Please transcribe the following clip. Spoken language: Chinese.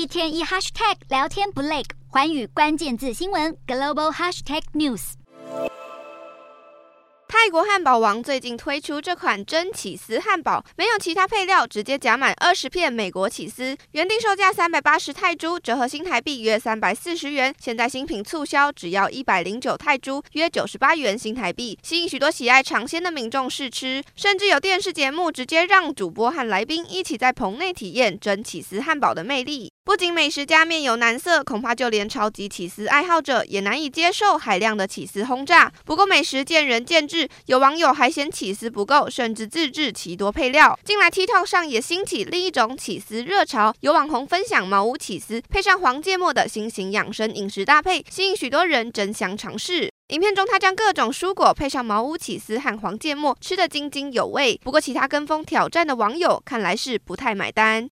一天一 hashtag 聊天不累，环宇关键字新闻 global hashtag news。泰国汉堡王最近推出这款真起司汉堡，没有其他配料，直接夹满二十片美国起司，原定售价三百八十泰铢，折合新台币约三百四十元，现在新品促销只要一百零九泰铢，约九十八元新台币，吸引许多喜爱尝鲜的民众试吃，甚至有电视节目直接让主播和来宾一起在棚内体验真起司汉堡的魅力。不仅美食家面有难色，恐怕就连超级起司爱好者也难以接受海量的起司轰炸。不过美食见仁见智。有网友还嫌起司不够，甚至自制奇多配料。近来 TikTok 上也兴起另一种起司热潮，有网红分享茅屋起司配上黄芥末的新型养生饮食搭配，吸引许多人争相尝试。影片中，他将各种蔬果配上茅屋起司和黄芥末，吃得津津有味。不过，其他跟风挑战的网友看来是不太买单。